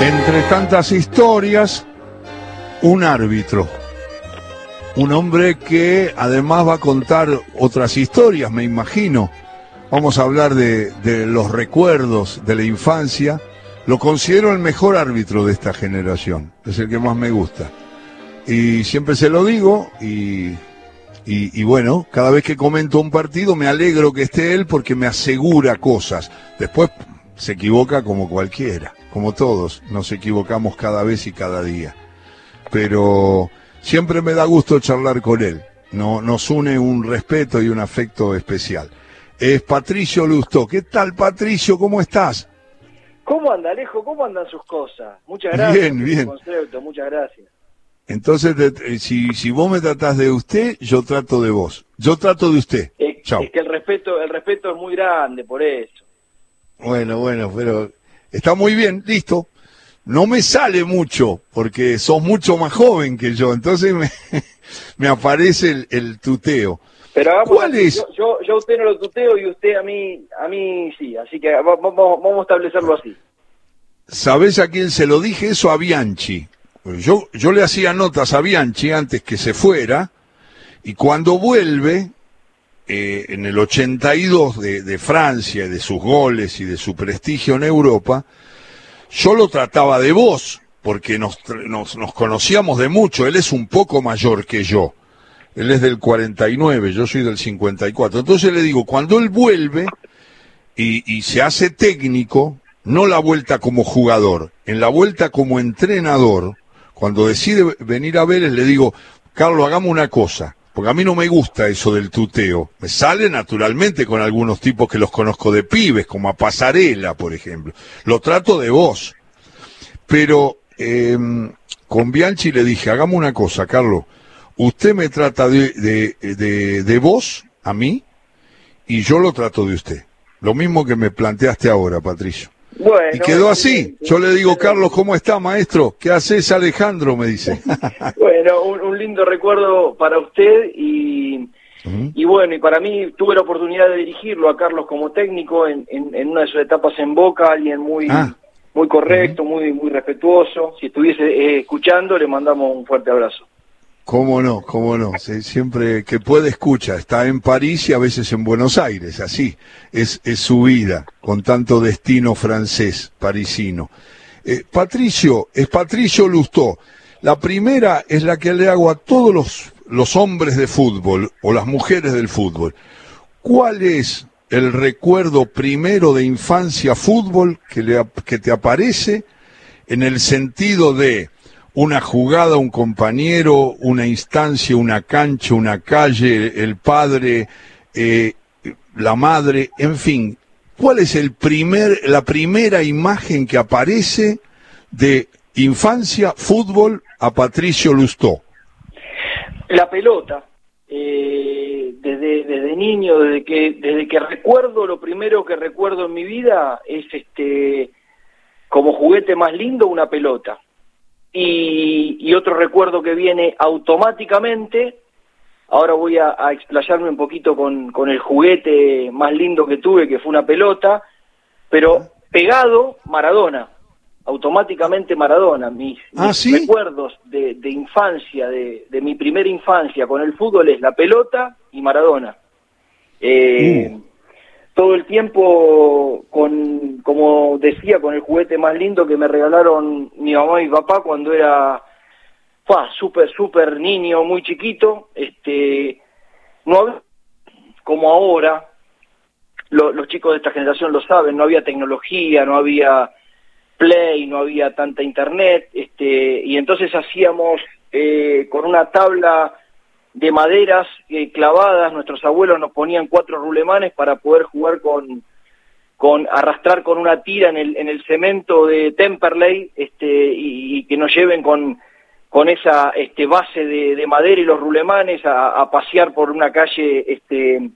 Entre tantas historias, un árbitro. Un hombre que además va a contar otras historias, me imagino. Vamos a hablar de, los recuerdos de la infancia. Lo considero el mejor árbitro de esta generación. Es el que más me gusta. Y siempre se lo digo y, y bueno, cada vez que comento un partido me alegro que esté él porque me asegura cosas. Después se equivoca como cualquiera, como todos, nos equivocamos cada vez y cada día. Pero siempre me da gusto charlar con él, no, nos une un respeto y un afecto especial. Es Patricio Lustó. ¿Qué tal, Patricio? ¿Cómo estás? ¿Cómo anda, Alejo? ¿Cómo andan sus cosas? Muchas gracias. Bien, bien. concepto, muchas gracias. Entonces, te- si, si vos me tratás de usted, yo trato de vos. Yo trato de usted. Es, Chao. es que el respeto, el respeto es muy grande, por eso. Bueno, bueno, pero está muy bien, listo. No me sale mucho, porque sos mucho más joven que yo, entonces me, me aparece el, el tuteo. Pero ¿Cuál es? Yo, yo, yo a usted no lo tuteo y usted a mí, a mí sí. Así que va- va- vamos, vamos a establecerlo así. ¿Sabés a quién se lo dije eso? A Bianchi. Yo, yo le hacía notas a Bianchi antes que se fuera, y cuando vuelve, eh, en el 82 de, de Francia, de sus goles y de su prestigio en Europa, yo lo trataba de vos, porque nos, nos, nos conocíamos de mucho. Él es un poco mayor que yo. Él es del 49, yo soy del 54. Entonces le digo, cuando él vuelve y, y se hace técnico, no la vuelta como jugador, en la vuelta como entrenador, cuando decide venir a Vélez, le digo, Carlos, hagamos una cosa, porque a mí no me gusta eso del tuteo. Me sale naturalmente con algunos tipos que los conozco de pibes, como a Pasarela, por ejemplo. Lo trato de vos. Pero eh, con Bianchi le dije, hagamos una cosa, Carlos. Usted me trata de, de, de, de vos, a mí, y yo lo trato de usted. Lo mismo que me planteaste ahora, Patricio. Bueno, Y quedó así. Yo le digo, Carlos, ¿cómo está, maestro? ¿Qué haces, Alejandro? Me dice. Bueno, un, un lindo recuerdo para usted y, y bueno, y para mí tuve la oportunidad de dirigirlo a Carlos como técnico en, en, en una de sus etapas en Boca, alguien muy Ah. muy correcto, muy muy respetuoso. Si estuviese eh, escuchando, le mandamos un fuerte abrazo. ¿Cómo no? ¿Cómo no? Siempre que puede escucha. Está en París y a veces en Buenos Aires, así. Es, es su vida, con tanto destino francés, parisino. Eh, Patricio, es Patricio Lustó. La primera es la que le hago a todos los, los hombres de fútbol o las mujeres del fútbol. ¿Cuál es el recuerdo primero de infancia fútbol que, le, que te aparece en el sentido de una jugada, un compañero, una instancia, una cancha, una calle, el padre, eh, la madre, en fin? ¿Cuál es el primer, la primera imagen que aparece de infancia fútbol a Patricio Lustó? La pelota, eh, desde, desde niño, desde que, desde que recuerdo, lo primero que recuerdo en mi vida es este como juguete más lindo una pelota. Y, y otro recuerdo que viene automáticamente, ahora voy a, a explayarme un poquito con, con el juguete más lindo que tuve, que fue una pelota, pero pegado Maradona, automáticamente Maradona. Mis, ¿Ah, mis sí? recuerdos de, de infancia, de, de mi primera infancia con el fútbol es la pelota y Maradona. Eh, Uh. Todo el tiempo, con, como decía, con el juguete más lindo que me regalaron mi mamá y mi papá cuando era súper, súper niño, muy chiquito. Este, no había, como ahora, lo- los chicos de esta generación lo saben, no había tecnología, no había play, no había tanta internet, este, y entonces hacíamos eh, con una tabla de maderas eh, clavadas, nuestros abuelos nos ponían cuatro rulemanes para poder jugar con, con arrastrar con una tira en el, en el cemento de Temperley este, y, que nos lleven con, con esa este, base de, de madera y los rulemanes a, a pasear por una calle este,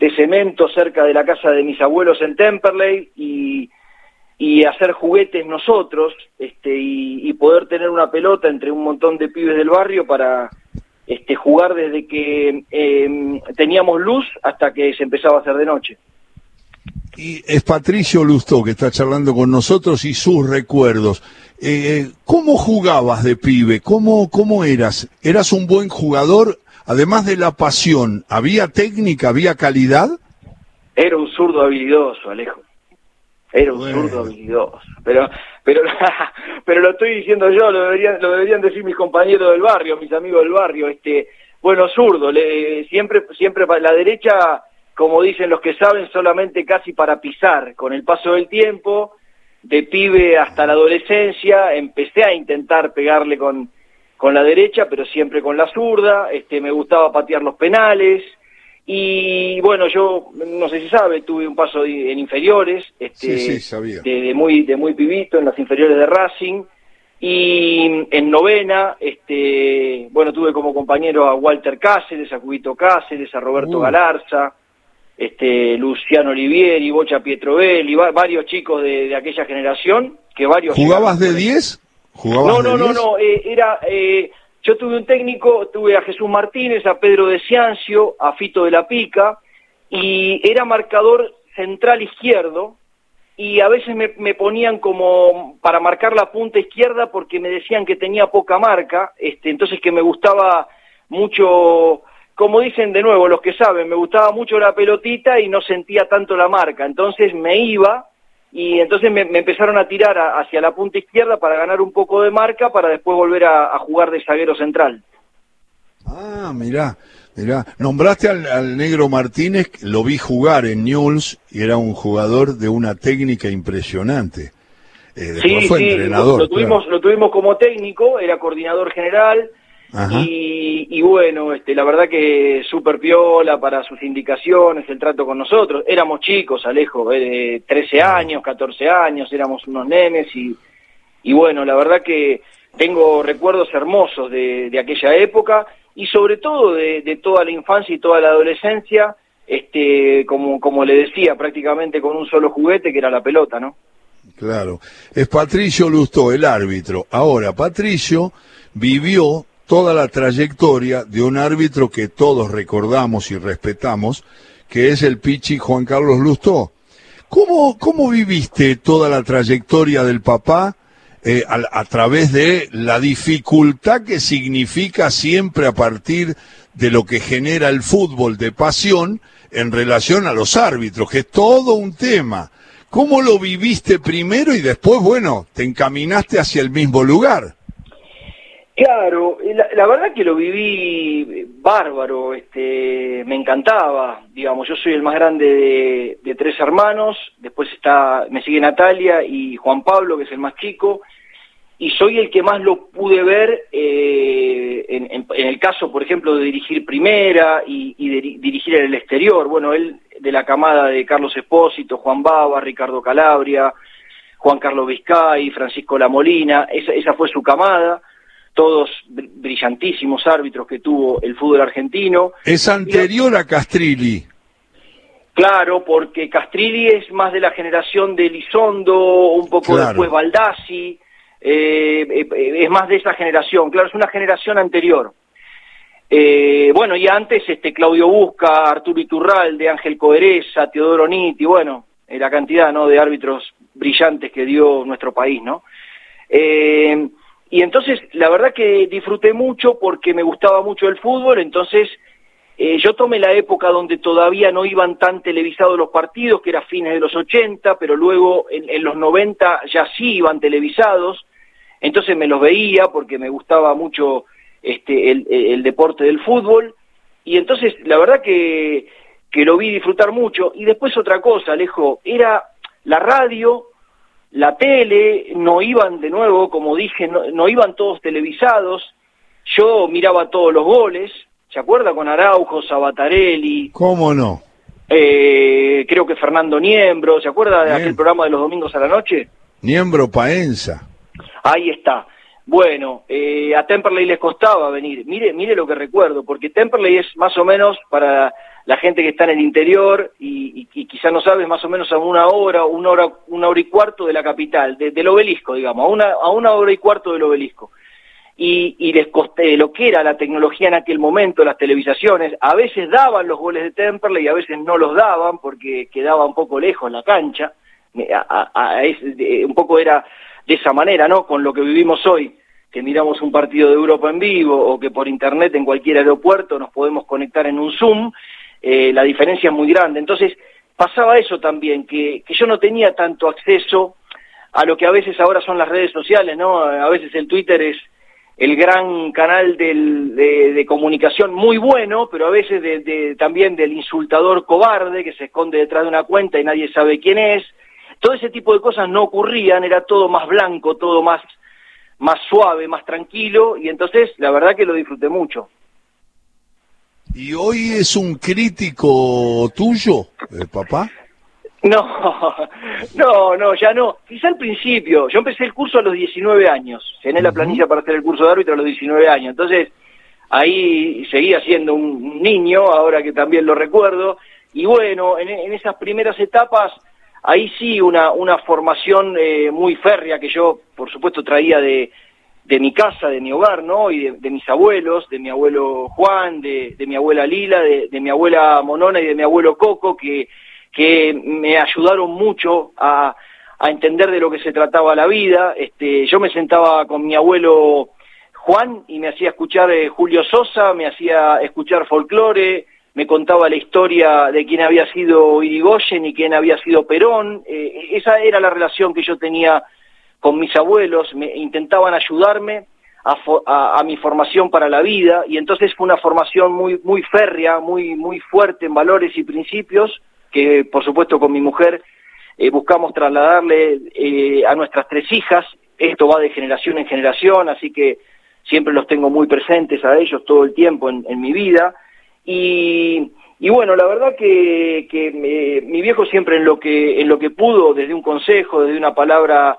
de cemento cerca de la casa de mis abuelos en Temperley y, y hacer juguetes nosotros este, y, y poder tener una pelota entre un montón de pibes del barrio para este, jugar desde que eh, teníamos luz hasta que se empezaba a hacer de noche. y es Patricio Lustó que está charlando con nosotros y sus recuerdos. Eh, ¿Cómo jugabas de pibe? ¿Cómo, ¿Cómo eras? ¿Eras un buen jugador? Además de la pasión, ¿había técnica, había calidad? Era un zurdo habilidoso, Alejo. Era un zurdo habilidoso. Pero, pero, pero lo estoy diciendo yo, lo deberían, lo deberían decir mis compañeros del barrio, mis amigos del barrio. Este, bueno, zurdo, le, siempre, siempre la derecha como dicen los que saben, solamente casi para pisar. Con el paso del tiempo, de pibe hasta la adolescencia, empecé a intentar pegarle con, con la derecha, pero siempre con la zurda. Este, me gustaba patear los penales. Y bueno, yo no sé si sabe, tuve un paso en inferiores, este, De, muy de muy pibito en las inferiores de Racing y en novena, este, bueno, tuve como compañero a Walter Cáceres, a Cubito Cáceres, a Roberto uh. Galarza, este, Luciano Olivieri, Bocha Pietrovelli, varios chicos de, aquella generación, que varios... ¿Jugabas de 10? No, no, no, no, eh, era... Eh, yo tuve un técnico, tuve a Jesús Martínez, a Pedro de Ciancio, a Fito de la Pica, y era marcador central izquierdo, y a veces me, me, ponían como para marcar la punta izquierda porque me decían que tenía poca marca, este, entonces que me gustaba mucho como dicen de nuevo los que saben, me gustaba mucho la pelotita y no sentía tanto la marca, entonces me iba y entonces me, empezaron a tirar hacia la punta izquierda para ganar un poco de marca para después volver a, jugar de zaguero central. Ah, mirá, mirá, nombraste al, negro Martínez, lo vi jugar en Newell's y era un jugador de una técnica impresionante. Eh, sí, fue entrenador. Lo, tuvimos, lo tuvimos como técnico, era coordinador general, y, bueno, este, la verdad que súper piola para sus indicaciones, el trato con nosotros. Éramos chicos, Alejo, eh, 13 años, 14 años, éramos unos nenes y, y bueno, la verdad que tengo recuerdos hermosos de, de aquella época y sobre todo de, de, toda la infancia y toda la adolescencia, este, como, como le decía, prácticamente con un solo juguete que era la pelota, ¿no? Claro. Es Patricio Lustó, el árbitro. Ahora, Patricio vivió toda la trayectoria de un árbitro que todos recordamos y respetamos, que es el Pichi Juan Carlos Lustó. ¿Cómo, cómo viviste toda la trayectoria del papá eh, a, través de la dificultad que significa siempre a partir de lo que genera el fútbol de pasión en relación a los árbitros, que es todo un tema? ¿Cómo lo viviste primero y después, bueno, te encaminaste hacia el mismo lugar? Claro, la, verdad que lo viví bárbaro, este, me encantaba, digamos, yo soy el más grande de, tres hermanos, después está, me sigue Natalia y Juan Pablo, que es el más chico, y soy el que más lo pude ver eh, en, el caso, por ejemplo, de dirigir primera y, dirigir en el exterior. Bueno, él de la camada de Carlos Espósito, Juan Baba, Ricardo Calabria, Juan Carlos Vizcay, Francisco La Molina, esa, esa fue su camada todos brillantísimos árbitros que tuvo el fútbol argentino. Es anterior a Castrilli. Claro, porque Castrilli es más de la generación de Lizondo, un poco después Baldassi, eh, eh, es más de esa generación, claro, es una generación anterior. Eh, bueno, y antes este Claudio Busca, Arturo Iturralde, Ángel Coereza, Teodoro Nitti, bueno, la cantidad ¿no? de árbitros brillantes que dio nuestro país, ¿no? Y entonces, la verdad que disfruté mucho porque me gustaba mucho el fútbol, entonces eh, yo tomé la época donde todavía no iban tan televisados los partidos, que era fines de los 80, pero luego en, los 90 ya sí iban televisados, entonces me los veía porque me gustaba mucho este, el, deporte del fútbol, y entonces la verdad que, que lo vi disfrutar mucho. Y después otra cosa, Alejo, era la radio la tele, no iban de nuevo, como dije, no, iban todos televisados, yo miraba todos los goles, ¿se acuerda? Con Araujo, Sabatarelli. ¿Cómo no? Eh, creo que Fernando Niembro, ¿se acuerda de aquel programa de los domingos a la noche? Niembro Paenza. Ahí está. Bueno, eh, a Temperley les costaba venir. Mire, mire lo que recuerdo, porque Temperley es más o menos para la gente que está en el interior y, y, quizá no sabes más o menos a una hora, una hora, una hora y cuarto de la capital, del obelisco, digamos, a una, a una hora y cuarto del obelisco. y, y les costé lo que era la tecnología en aquel momento, las televisaciones, a veces daban los goles de Temperley y a veces no los daban porque quedaba un poco lejos la cancha, un poco era de esa manera, ¿no? Con lo que vivimos hoy, que miramos un partido de Europa en vivo o que por internet en cualquier aeropuerto nos podemos conectar en un Zoom, eh, la diferencia es muy grande. Entonces, pasaba eso también, que, yo no tenía tanto acceso a lo que a veces ahora son las redes sociales, ¿no? A veces el Twitter es el gran canal de, comunicación muy bueno, pero a veces de, también del insultador cobarde que se esconde detrás de una cuenta y nadie sabe quién es. Todo ese tipo de cosas no ocurrían, era todo más blanco, todo más, más suave, más tranquilo, y entonces la verdad que lo disfruté mucho. ¿Y hoy es un crítico tuyo, el papá? No, no, no, ya no. Quizá al principio, yo empecé el curso a los 19 años, llené la planilla para hacer el curso de árbitro a los 19 años, entonces ahí seguía siendo un niño, ahora que también lo recuerdo, y bueno, en, esas primeras etapas, ahí sí una, una formación eh, muy férrea que yo, por supuesto, traía de, de mi casa, de mi hogar, ¿no? Y de, mis abuelos, de mi abuelo Juan, de, de mi abuela Lila, de, de mi abuela Monona y de mi abuelo Coco, que que me ayudaron mucho a, entender de lo que se trataba la vida. Este, yo me sentaba con mi abuelo Juan y me hacía escuchar eh, Julio Sosa, me hacía escuchar folclore, me contaba la historia de quién había sido Irigoyen y quién había sido Perón. Eh, esa era la relación que yo tenía con mis abuelos, me intentaban ayudarme a, a, mi formación para la vida y entonces fue una formación muy muy férrea, muy muy fuerte en valores y principios que por supuesto con mi mujer eh, buscamos trasladarle eh, a nuestras tres hijas. Esto va de generación en generación, así que siempre los tengo muy presentes a ellos todo el tiempo en, mi vida. Y, y, bueno, la verdad que, que mi viejo siempre en lo que, en lo que pudo, desde un consejo, desde una palabra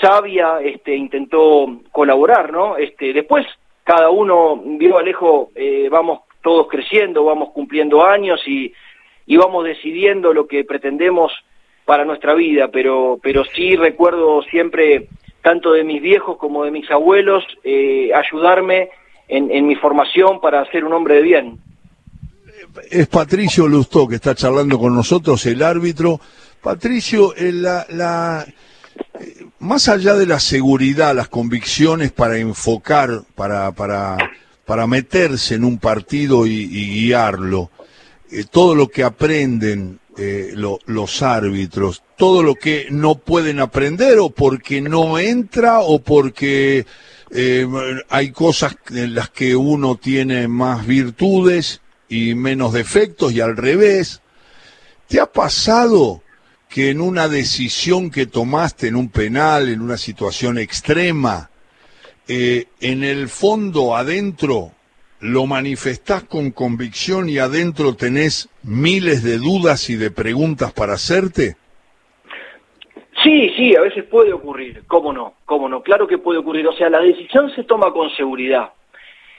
sabia, este, intentó colaborar, ¿no? Este, después cada uno, vio Alejo, eh, vamos todos creciendo, vamos cumpliendo años y, y vamos decidiendo lo que pretendemos para nuestra vida, pero, pero sí recuerdo siempre, tanto de mis viejos como de mis abuelos, eh, ayudarme en, mi formación para ser un hombre de bien. Es Patricio Lustó que está charlando con nosotros, el árbitro. Patricio, eh, la, la, más allá de la seguridad, las convicciones para enfocar, para, para, para meterse en un partido y guiarlo, eh, todo lo que aprenden eh, los árbitros, todo lo que no pueden aprender o porque no entra o porque eh, hay cosas en las que uno tiene más virtudes y menos defectos y al revés. ¿Te ha pasado que en una decisión que tomaste en un penal, en una situación extrema, en el fondo, adentro, lo manifestás con convicción y adentro tenés miles de dudas y de preguntas para hacerte? Sí, sí, a veces puede ocurrir, cómo no, cómo no, claro que puede ocurrir, o sea, la decisión se toma con seguridad.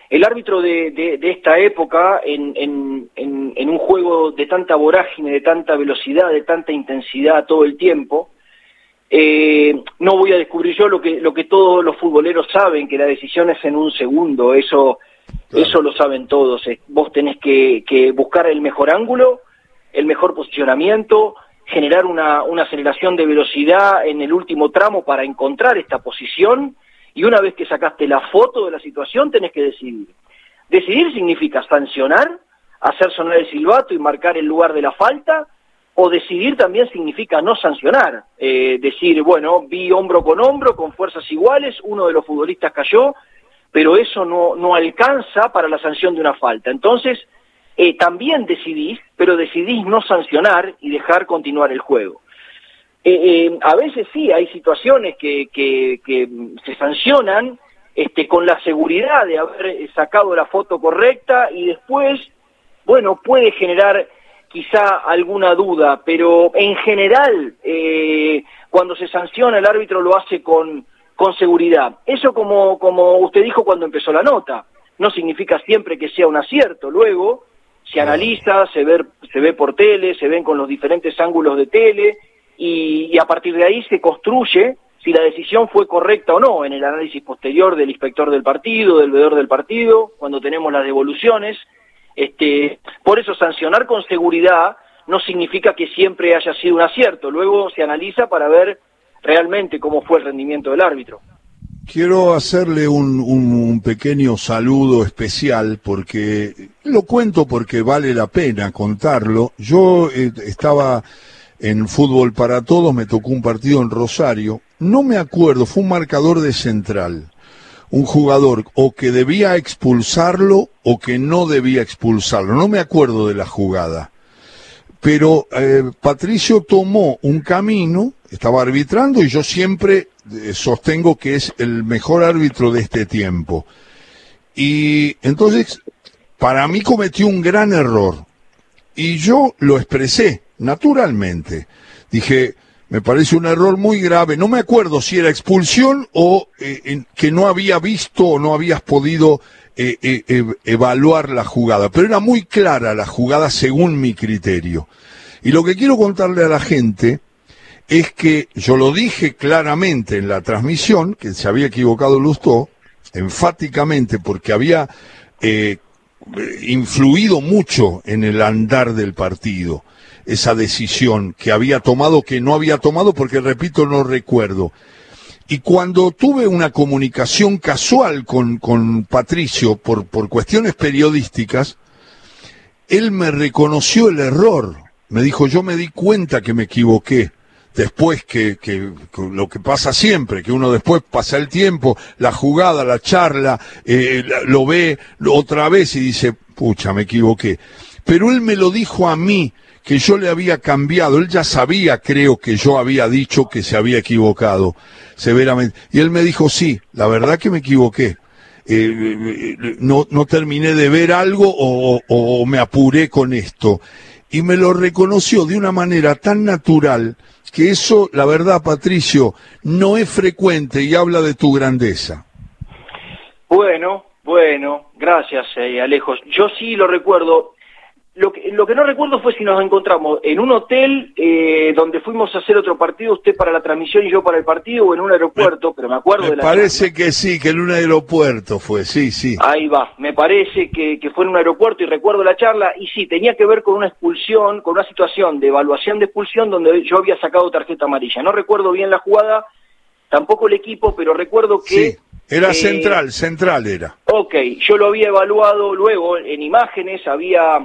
El árbitro de, esta época, en, en, un juego de tanta vorágine, de tanta velocidad, de tanta intensidad todo el tiempo, eh, no voy a descubrir yo lo que, lo que todos los futboleros saben, que la decisión es en un segundo, eso eso lo saben todos. Vos tenés que, buscar el mejor ángulo, el mejor posicionamiento, generar una, aceleración de velocidad en el último tramo para encontrar esta posición y una vez que sacaste la foto de la situación tenés que decidir. Decidir significa sancionar, hacer sonar el silbato y marcar el lugar de la falta, o decidir también significa no sancionar, eh, decir, bueno, vi hombro con hombro, con fuerzas iguales, uno de los futbolistas cayó, pero eso no, no alcanza para la sanción de una falta. Entonces, eh, también decidís, pero decidís no sancionar y dejar continuar el juego. Eh, eh, a veces sí, hay situaciones que, que, se sancionan este, con la seguridad de haber sacado la foto correcta y después, bueno, puede generar quizá alguna duda, pero en general, cuando se sanciona el árbitro lo hace con, con seguridad. Eso como, como usted dijo cuando empezó la nota, no significa siempre que sea un acierto. Luego se analiza, se ve, se ve por tele, se ven con los diferentes ángulos de tele y, a partir de ahí se construye, si la decisión fue correcta o no en el análisis posterior del inspector del partido, del veedor del partido, cuando tenemos las devoluciones. Este, por eso sancionar con seguridad no significa que siempre haya sido un acierto. Luego se analiza para ver realmente cómo fue el rendimiento del árbitro. Quiero hacerle un, un, pequeño saludo especial porque lo cuento porque vale la pena contarlo. Yo eh, estaba en Fútbol para Todos, me tocó un partido en Rosario. No me acuerdo, fue un marcador de central. Un jugador o que debía expulsarlo o que no debía expulsarlo. No me acuerdo de la jugada. Pero eh, Patricio tomó un camino, estaba arbitrando y yo siempre eh, sostengo que es el mejor árbitro de este tiempo. Y entonces, para mí cometió un gran error. Y yo lo expresé naturalmente. Dije, me parece un error muy grave. No me acuerdo si era expulsión o eh, que no había visto o no habías podido eh, eh, evaluar la jugada, pero era muy clara la jugada según mi criterio. Y lo que quiero contarle a la gente es que yo lo dije claramente en la transmisión, que se había equivocado Lustó, enfáticamente porque había influido mucho en el andar del partido esa decisión que había tomado, que no había tomado, porque repito, no recuerdo. Y cuando tuve una comunicación casual con, con Patricio por, por cuestiones periodísticas, él me reconoció el error. Me dijo, yo me di cuenta que me equivoqué. Después que, que, lo que pasa siempre, que uno después pasa el tiempo, la jugada, la charla, eh, lo ve otra vez y dice, pucha, me equivoqué. Pero él me lo dijo a mí, que yo le había cambiado. Él ya sabía, creo que yo había dicho que se había equivocado severamente. Y él me dijo, sí, la verdad que me equivoqué. Eh, no, no terminé de ver algo o, o me apuré con esto. Y me lo reconoció de una manera tan natural que eso, la verdad, Patricio, no es frecuente y habla de tu grandeza. Bueno, bueno, gracias, eh, Alejo. Yo sí lo recuerdo. Lo que, lo que no recuerdo fue si nos encontramos en un hotel eh, donde fuimos a hacer otro partido, usted para la transmisión y yo para el partido, o en un aeropuerto, pero me acuerdo de la parece que sí, que en un aeropuerto fue, sí, sí. Ahí va, me parece que, que fue en un aeropuerto y recuerdo la charla, y sí, tenía que ver con una expulsión, con una situación de evaluación de expulsión donde yo había sacado tarjeta amarilla. No recuerdo bien la jugada, tampoco el equipo, pero recuerdo que... Sí. Era eh, central, central era. Ok, yo lo había evaluado luego en imágenes, había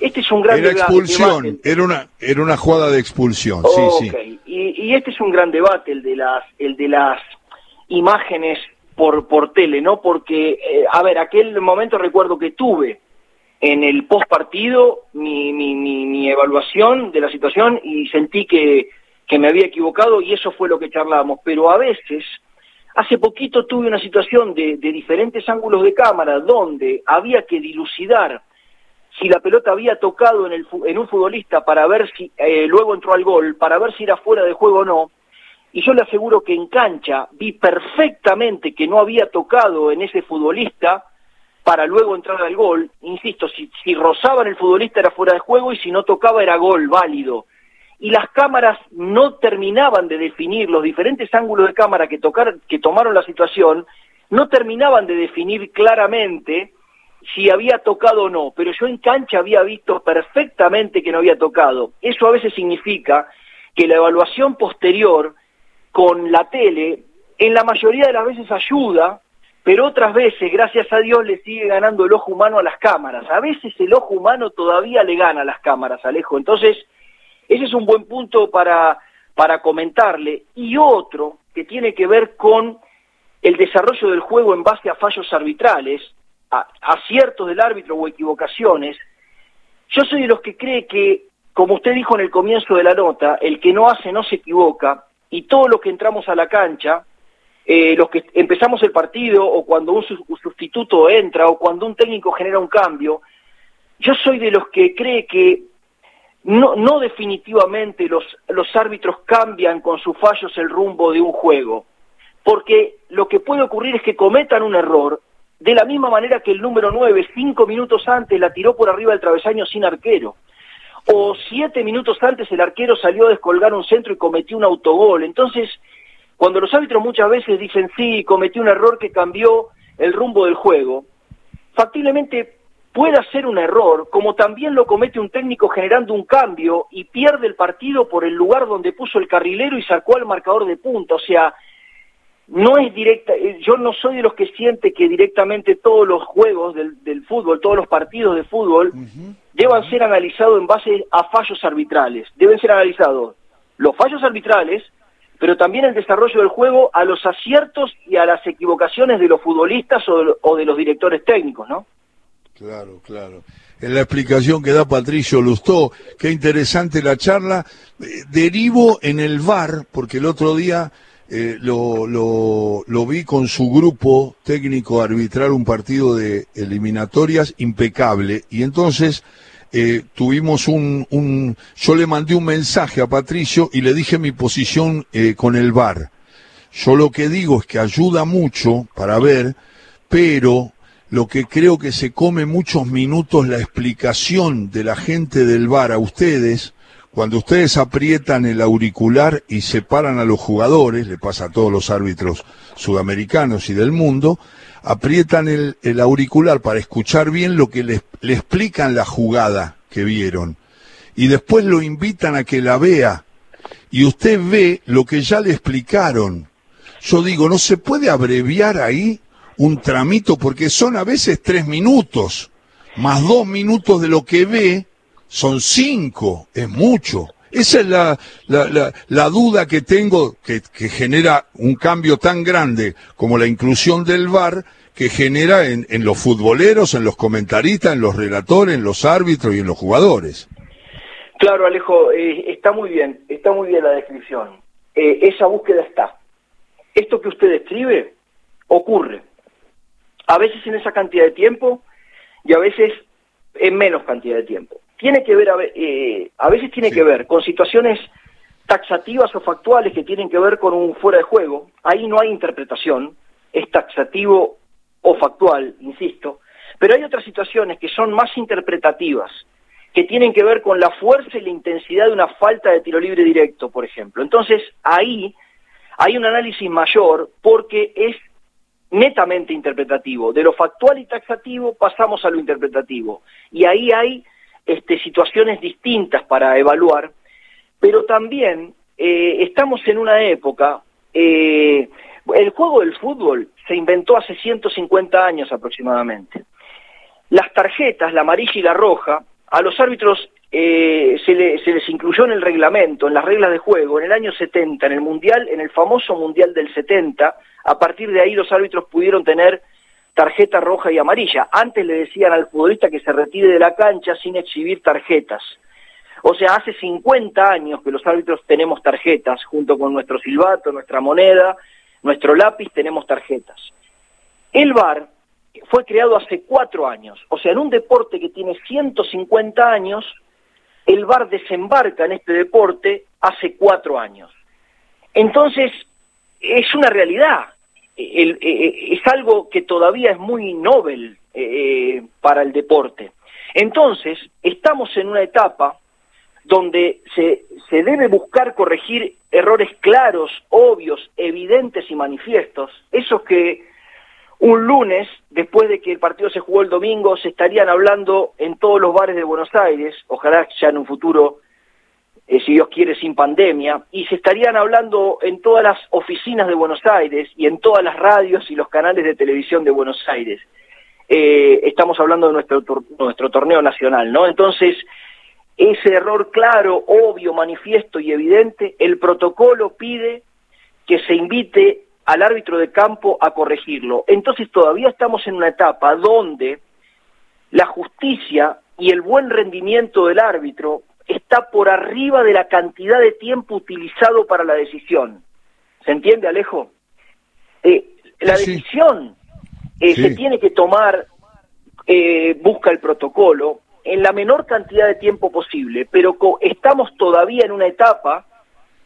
este es un gran era expulsión, era una era una jugada de expulsión, sí, sí. Y, y, este es un gran debate el de las el de las imágenes por por tele, ¿no? Porque eh, a ver, aquel momento recuerdo que tuve en el post partido mi, mi, mi, mi, evaluación de la situación y sentí que, que me había equivocado y eso fue lo que charlamos, pero a veces Hace poquito tuve una situación de, de diferentes ángulos de cámara donde había que dilucidar si la pelota había tocado en, el, en un futbolista para ver si eh, luego entró al gol, para ver si era fuera de juego o no, y yo le aseguro que en cancha vi perfectamente que no había tocado en ese futbolista para luego entrar al gol. Insisto, si, si rozaba en el futbolista era fuera de juego y si no tocaba era gol, válido. Y las cámaras no terminaban de definir, los diferentes ángulos de cámara que, que tomaron la situación, no terminaban de definir claramente si había tocado o no, pero yo en cancha había visto perfectamente que no había tocado. Eso a veces significa que la evaluación posterior con la tele, en la mayoría de las veces ayuda, pero otras veces, gracias a Dios, le sigue ganando el ojo humano a las cámaras. A veces el ojo humano todavía le gana a las cámaras, Alejo. Entonces, ese es un buen punto para, para comentarle. Y otro que tiene que ver con el desarrollo del juego en base a fallos arbitrales, aciertos del árbitro o equivocaciones, yo soy de los que cree que, como usted dijo en el comienzo de la nota, el que no hace no se equivoca, y todos los que entramos a la cancha, eh, los que empezamos el partido, o cuando un, sustituto entra, o cuando un técnico genera un cambio, yo soy de los que cree que no, no definitivamente los, los árbitros cambian con sus fallos el rumbo de un juego, porque lo que puede ocurrir es que cometan un error de la misma manera que el número 9, cinco minutos antes, la tiró por arriba del travesaño sin arquero. O siete minutos antes el arquero salió a descolgar un centro y cometió un autogol. Entonces, Cuando los árbitros muchas veces dicen, sí, cometí un error que cambió el rumbo del juego, factiblemente puede ser un error, como también lo comete un técnico generando un cambio y pierde el partido por el lugar donde puso el carrilero y sacó al marcador de punta. O sea, no es directa, eh, yo no soy de los que siente que directamente todos los juegos del, fútbol, todos los partidos de fútbol, deban ser analizados en base a fallos arbitrales. Deben ser analizados los fallos arbitrales, pero también el desarrollo del juego a los aciertos y a las equivocaciones de los futbolistas o de, los directores técnicos, ¿no? Claro, claro. En la explicación que da Patricio Lustó, qué interesante la charla. Eh, derivo en el VAR, porque el otro día eh, lo, lo, lo, vi con su grupo técnico arbitrar un partido de eliminatorias impecable. Y entonces eh, tuvimos un, un, yo le mandé un mensaje a Patricio y le dije mi posición eh, con el VAR. Yo lo que digo es que ayuda mucho para ver, pero lo que creo que se come muchos minutos la explicación de la gente del VAR a ustedes, cuando ustedes aprietan el auricular y separan a los jugadores, le pasa a todos los árbitros sudamericanos y del mundo, aprietan el, auricular para escuchar bien lo que le, le explican la jugada que vieron. Y después lo invitan a que la vea. Y usted ve lo que ya le explicaron. Yo digo, no se puede abreviar ahí un tramito porque son a veces tres minutos, más dos minutos de lo que ve, son cinco, es mucho. Esa es la, la, la, duda que tengo que, genera un cambio tan grande como la inclusión del VAR que genera en, en, los futboleros, en los comentaristas, en los relatores, en los árbitros y en los jugadores. Claro, Alejo, eh, está muy bien, está muy bien la descripción. Eh, esa búsqueda está. Esto que usted describe ocurre. A veces en esa cantidad de tiempo y a veces en menos cantidad de tiempo tiene que ver, a, eh, a veces tiene que ver con situaciones taxativas o factuales que tienen que ver con un fuera de juego. Ahí no hay interpretación, es taxativo o factual, insisto. Pero hay otras situaciones que son más interpretativas, que tienen que ver con la fuerza y la intensidad de una falta de tiro libre directo, por ejemplo. Entonces, ahí hay un análisis mayor porque es netamente interpretativo. De lo factual y taxativo pasamos a lo interpretativo. Y ahí hay este, situaciones distintas para evaluar, pero también eh, estamos en una época, eh, el juego del fútbol se inventó hace 150 años aproximadamente. Las tarjetas, la amarilla y la roja, a los árbitros eh, se, se, les incluyó en el reglamento, en las reglas de juego, en el año 70, en el Mundial, en el famoso Mundial del 70, a partir de ahí los árbitros pudieron tener tarjeta roja y amarilla. Antes le decían al futbolista que se retire de la cancha sin exhibir tarjetas. O sea, hace 50 años que los árbitros tenemos tarjetas, junto con nuestro silbato, nuestra moneda, nuestro lápiz, tenemos tarjetas. El VAR fue creado hace cuatro años, o sea, en un deporte que tiene 150 años, el VAR desembarca en este deporte hace cuatro años. Entonces, es una realidad, eh, eh, es algo que todavía es muy novel eh, para el deporte. Entonces, estamos en una etapa donde se, se debe buscar corregir errores claros, obvios, evidentes y manifiestos, esos que un lunes, después de que el partido se jugó el domingo, se estarían hablando en todos los bares de Buenos Aires, ojalá ya en un futuro eh, si Dios quiere, sin pandemia, y se estarían hablando en todas las oficinas de Buenos Aires y en todas las radios y los canales de televisión de Buenos Aires. Eh, estamos hablando de nuestro, nuestro torneo nacional, ¿no? Entonces, ese error claro, obvio, manifiesto y evidente, el protocolo pide que se invite al árbitro de campo a corregirlo. Entonces todavía estamos en una etapa donde la justicia y el buen rendimiento del árbitro está por arriba de la cantidad de tiempo utilizado para la decisión. ¿Se entiende, Alejo? Eh, la decisión eh, se tiene que tomar, eh, busca el protocolo, en la menor cantidad de tiempo posible, pero estamos todavía en una etapa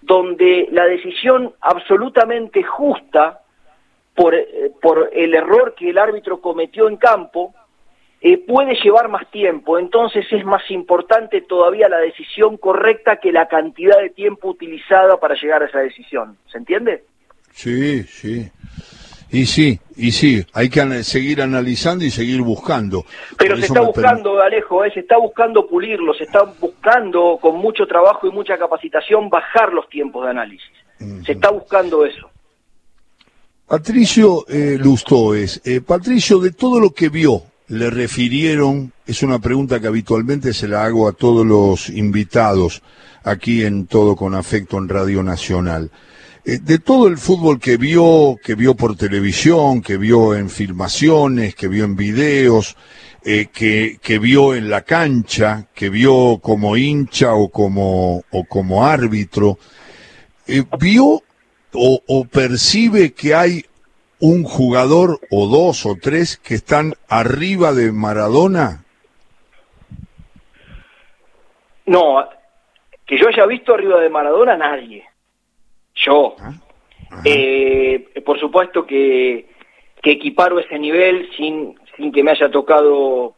donde la decisión absolutamente justa por, por el error que el árbitro cometió en campo eh, puede llevar más tiempo, entonces es más importante todavía la decisión correcta que la cantidad de tiempo utilizada para llegar a esa decisión. ¿Se entiende? Sí, sí. Y sí, y sí, hay que seguir analizando y seguir buscando. Pero se está buscando, Alejo, eh, se está buscando pulirlo, se está buscando con mucho trabajo y mucha capacitación bajar los tiempos de análisis. Se está buscando eso. Patricio eh, Lustoes, eh, Patricio, de todo lo que vio, le refirieron, es una pregunta que habitualmente se la hago a todos los invitados aquí en Todo con Afecto en Radio Nacional. Eh, de todo el fútbol que vio, que vio por televisión, que vio en filmaciones, que vio en videos, eh, que, que, vio en la cancha, que vio como hincha o como, o como árbitro, eh, vio o, o percibe que hay un jugador o dos o tres que están arriba de Maradona? No, que yo haya visto arriba de Maradona, nadie yo. Ah, eh, por supuesto que, que equiparo ese nivel sin, sin que me haya tocado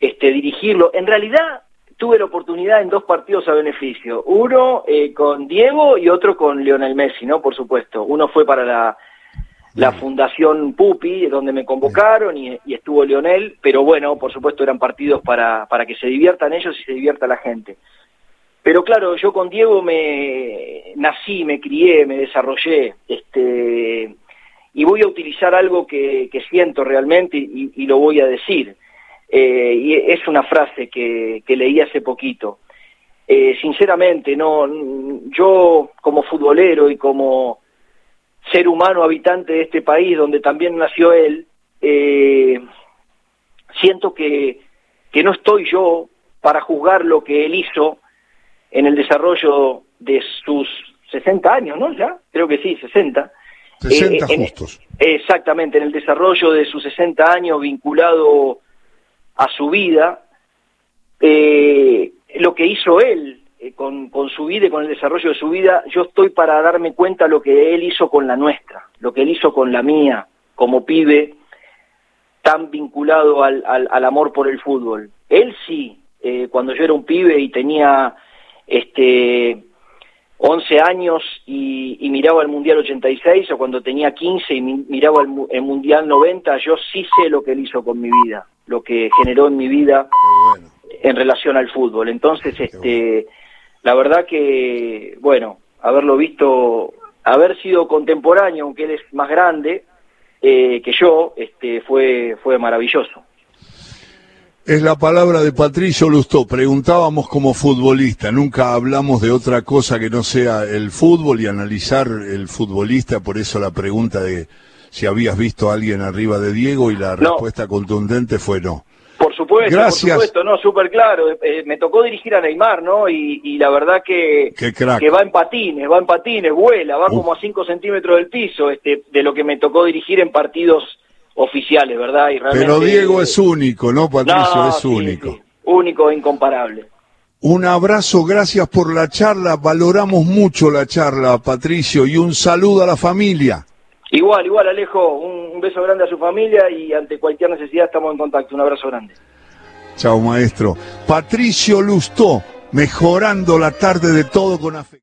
este, dirigirlo. En realidad tuve la oportunidad en dos partidos a beneficio. Uno eh, con Diego y otro con Lionel Messi, ¿no? Por supuesto. Uno fue para la, la Fundación Pupi, donde me convocaron y, y, estuvo Lionel, pero bueno, por supuesto eran partidos para, para que se diviertan ellos y se divierta la gente. Pero claro, yo con Diego me nací, me crié, me desarrollé, este, y voy a utilizar algo que, siento realmente y, lo voy a decir. Eh, y es una frase que, leí hace poquito. Eh, sinceramente, no, yo como futbolero y como ser humano habitante de este país donde también nació él, eh, siento que, que no estoy yo para juzgar lo que él hizo en el desarrollo de sus 60 años, ¿no? Ya, creo que sí, 60. 60 eh, justos. exactamente, en el desarrollo de sus 60 años vinculado a su vida, eh, lo que hizo él eh, con, con su vida y con el desarrollo de su vida, yo estoy para darme cuenta lo que él hizo con la nuestra, lo que él hizo con la mía, como pibe, tan vinculado al, al, amor por el fútbol. Él sí, cuando yo era un pibe y tenía este 11 años y, miraba el Mundial 86 o cuando tenía 15 y miraba el, Mundial 90, yo sí sé lo que él hizo con mi vida, lo que generó en mi vida en relación al fútbol. Entonces, este, la verdad que, bueno, haberlo visto, haber sido contemporáneo, aunque él es más grande eh, que yo, este, fue, fue maravilloso. Es la palabra de Patricio Lustó. Preguntábamos como futbolista, nunca hablamos de otra cosa que no sea el fútbol y analizar el futbolista, por eso la pregunta de si habías visto a alguien arriba de Diego y la respuesta contundente fue no. Supuesto, Gracias. por supuesto, no, súper claro. Eh, me tocó dirigir a Neymar, ¿no? Y, la verdad que, que va en patines, va en patines, vuela, va como a 5 centímetros del piso, este, de lo que me tocó dirigir en partidos oficiales, ¿verdad? Y Pero Diego es único, ¿no, Patricio? es único. Único e incomparable. Un abrazo, gracias por la charla, valoramos mucho la charla, Patricio, y un saludo a la familia. Igual, igual, Alejo, un, beso grande a su familia y ante cualquier necesidad estamos en contacto. Un abrazo grande. Chao, maestro. Patricio Lustó, mejorando la tarde de todo con afecto.